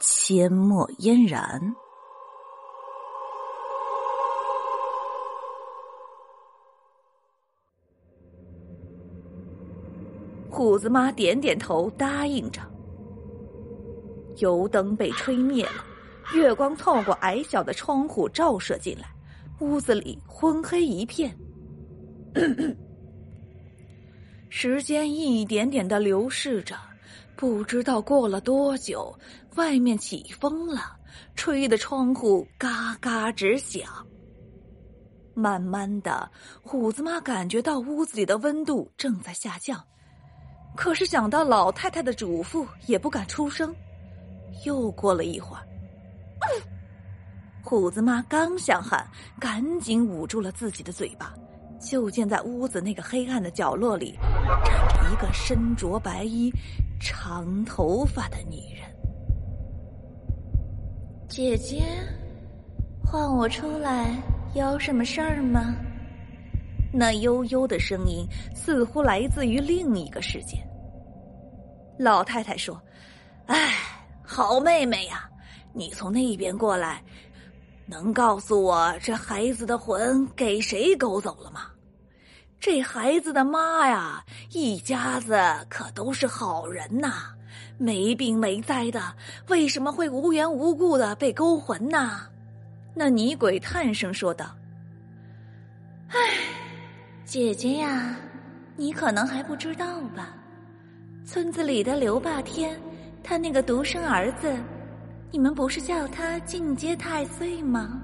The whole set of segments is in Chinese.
阡陌嫣然。虎子妈点点头，答应着。油灯被吹灭了。月光透过矮小的窗户照射进来，屋子里昏黑一片。时间一点点的流逝着，不知道过了多久，外面起风了，吹的窗户嘎嘎直响。慢慢的，虎子妈感觉到屋子里的温度正在下降，可是想到老太太的嘱咐，也不敢出声。又过了一会儿。虎子妈刚想喊，赶紧捂住了自己的嘴巴。就见在屋子那个黑暗的角落里，站着一个身着白衣、长头发的女人。姐姐，唤我出来有什么事儿吗？那悠悠的声音似乎来自于另一个世界。老太太说：“哎，好妹妹呀。”你从那边过来，能告诉我这孩子的魂给谁勾走了吗？这孩子的妈呀，一家子可都是好人呐，没病没灾的，为什么会无缘无故的被勾魂呢？那女鬼叹声说道：“唉，姐姐呀，你可能还不知道吧？村子里的刘霸天，他那个独生儿子。”你们不是叫他进阶太岁吗？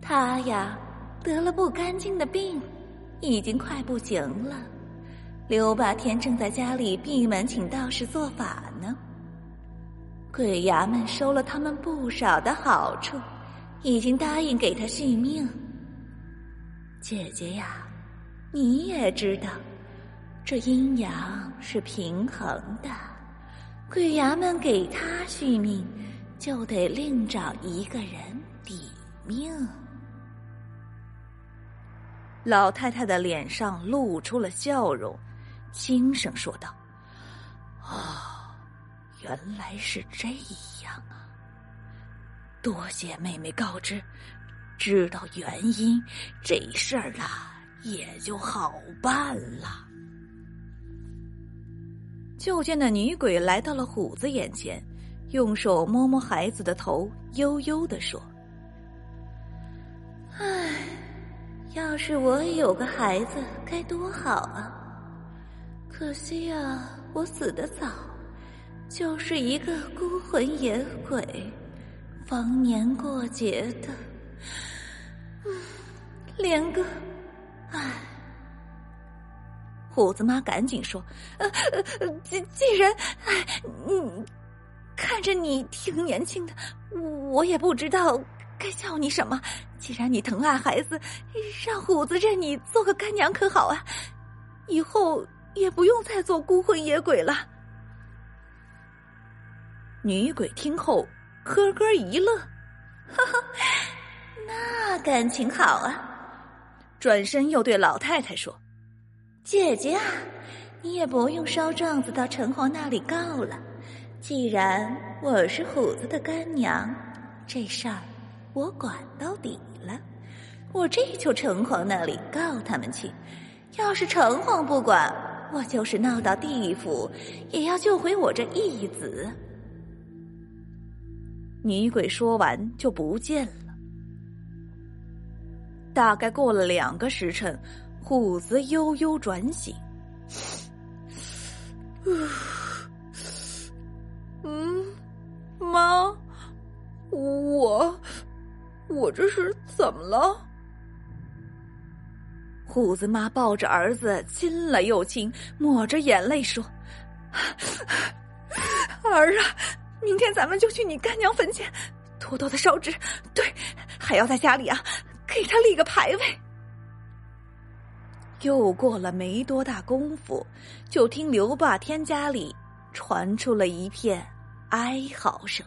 他呀，得了不干净的病，已经快不行了。刘霸天正在家里闭门请道士做法呢。鬼衙门收了他们不少的好处，已经答应给他续命。姐姐呀，你也知道，这阴阳是平衡的，鬼衙门给他续命。就得另找一个人抵命。老太太的脸上露出了笑容，轻声说道：“哦，原来是这样啊！多谢妹妹告知，知道原因，这事儿啊也就好办了。”就见那女鬼来到了虎子眼前。用手摸摸孩子的头，悠悠的说：“是我也有个孩子，该多好啊！可惜呀，我死的早，就是一个孤魂野鬼，逢年过节的，嗯，连个……唉。”虎子妈赶紧说：“呃，既既然……唉，你。”看着你挺年轻的，我也不知道该叫你什么。既然你疼爱孩子，让虎子认你做个干娘可好啊？以后也不用再做孤魂野鬼了。女鬼听后呵呵一乐，哈哈，那感情好啊！转身又对老太太说：“姐姐啊，你也不用烧状子到城隍那里告了。”既然我是虎子的干娘，这事儿我管到底了。我这就城隍那里告他们去。要是城隍不管，我就是闹到地府，也要救回我这义子。女鬼说完就不见了。大概过了两个时辰，虎子悠悠转醒。嗯，妈，我我这是怎么了？虎子妈抱着儿子亲了又亲，抹着眼泪说：“儿啊，明天咱们就去你干娘坟前，多多的烧纸。对，还要在家里啊，给他立个牌位。又过了没多大功夫，就听刘霸天家里传出了一片哀嚎声。